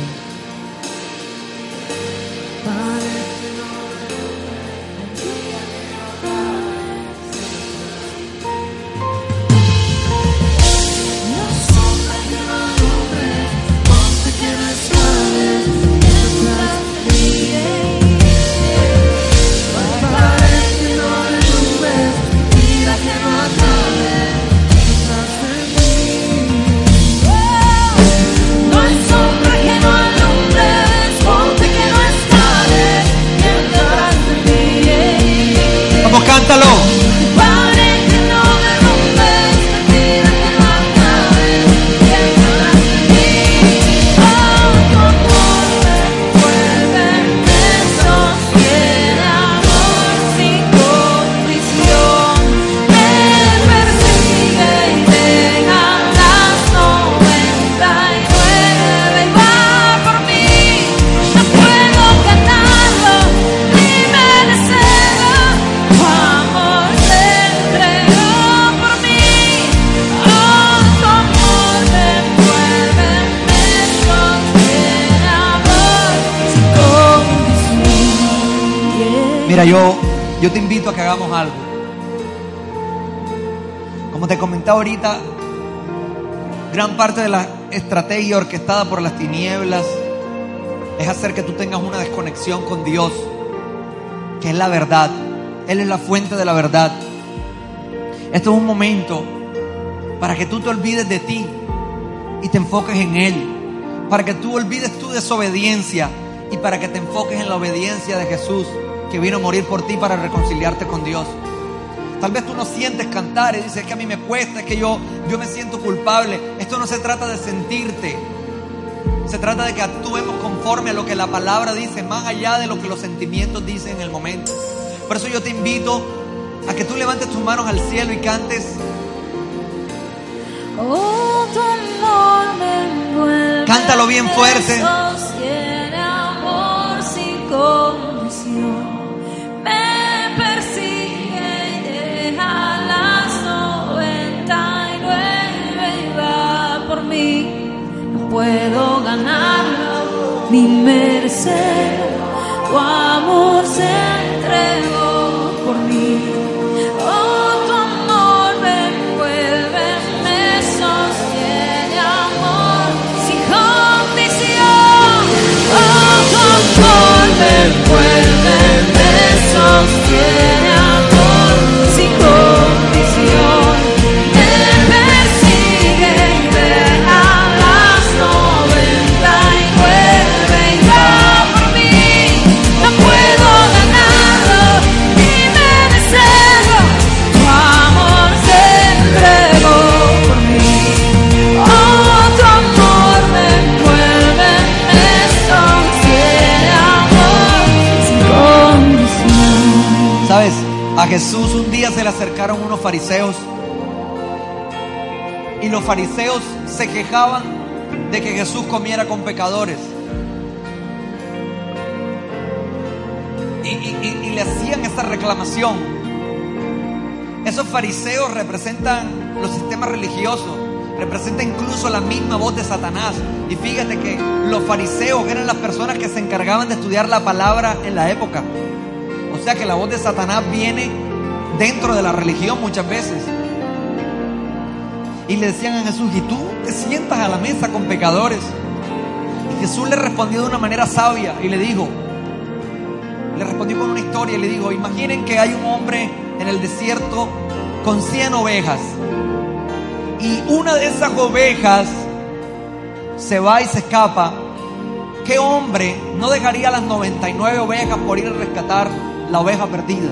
Parte de la estrategia orquestada por las tinieblas es hacer que tú tengas una desconexión con Dios, que es la verdad. Él es la fuente de la verdad. Esto es un momento para que tú te olvides de ti y te enfoques en Él. Para que tú olvides tu desobediencia y para que te enfoques en la obediencia de Jesús que vino a morir por ti para reconciliarte con Dios. Tal vez tú no sientes cantar y dices que a mí me cuesta, es que yo, yo me siento culpable. Esto no se trata de sentirte. Se trata de que actuemos conforme a lo que la palabra dice, más allá de lo que los sentimientos dicen en el momento. Por eso yo te invito a que tú levantes tus manos al cielo y cantes. Oh, tu amor me Cántalo bien fuerte. amor sin puedo ganarlo, mi merced, tu amor se entregó por mí. Oh, tu amor me envuelve, me sostiene, amor sin condición. Oh, tu amor me envuelve, me sostiene. Acercaron unos fariseos y los fariseos se quejaban de que Jesús comiera con pecadores. Y, le hacían esa reclamación. Esos fariseos representan los sistemas religiosos, representan incluso la misma voz de Satanás. Y fíjate que los fariseos eran las personas que se encargaban de estudiar la palabra en la época. O sea que la voz de Satanás viene dentro de la religión muchas veces. Y le decían a Jesús, ¿y tú te sientas a la mesa con pecadores? Y Jesús le respondió de una manera sabia y le dijo, le respondió con una historia y le dijo, imaginen que hay un hombre en el desierto con 100 ovejas y una de esas ovejas se va y se escapa. ¿Qué hombre no dejaría las 99 ovejas por ir a rescatar la oveja perdida?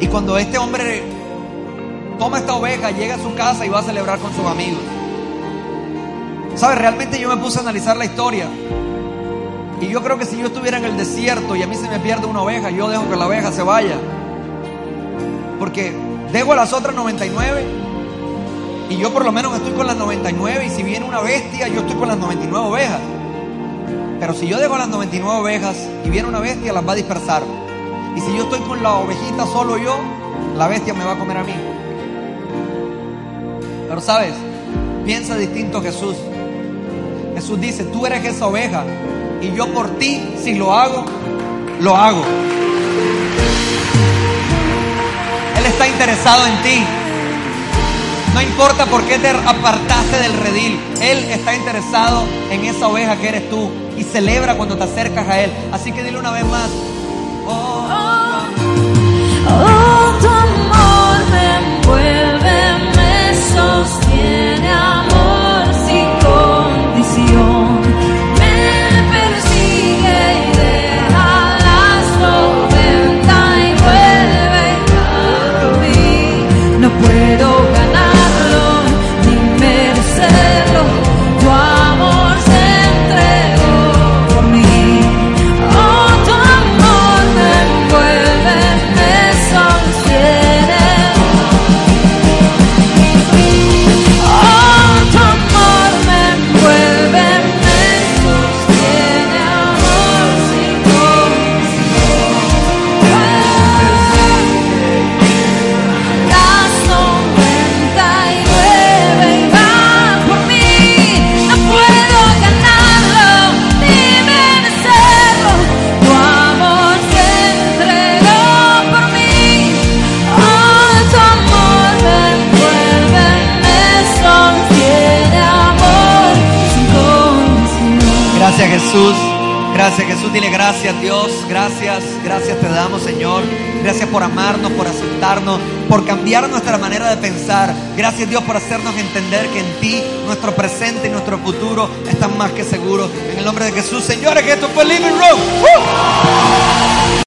Y cuando este hombre toma esta oveja, llega a su casa y va a celebrar con sus amigos. ¿Sabes? Realmente yo me puse a analizar la historia. Y yo creo que si yo estuviera en el desierto y a mí se me pierde una oveja, yo dejo que la oveja se vaya. Porque dejo a las otras 99 y yo por lo menos estoy con las 99 y si viene una bestia, yo estoy con las 99 ovejas. Pero si yo dejo las 99 ovejas y viene una bestia, las va a dispersar. Y si yo estoy con la ovejita solo yo, la bestia me va a comer a mí. Pero sabes, piensa distinto Jesús. Jesús dice, tú eres esa oveja y yo por ti, si lo hago, lo hago. Él está interesado en ti. No importa por qué te apartaste del redil. Él está interesado en esa oveja que eres tú y celebra cuando te acercas a Él. Así que dile una vez más. Oh, Oh, Jesús. Gracias Jesús. Dile gracias Dios. Gracias. Gracias te damos Señor. Gracias por amarnos, por aceptarnos, por cambiar nuestra manera de pensar. Gracias Dios por hacernos entender que en ti nuestro presente y nuestro futuro están más que seguros. En el nombre de Jesús, señores, que esto fue Living Room. ¡Uh!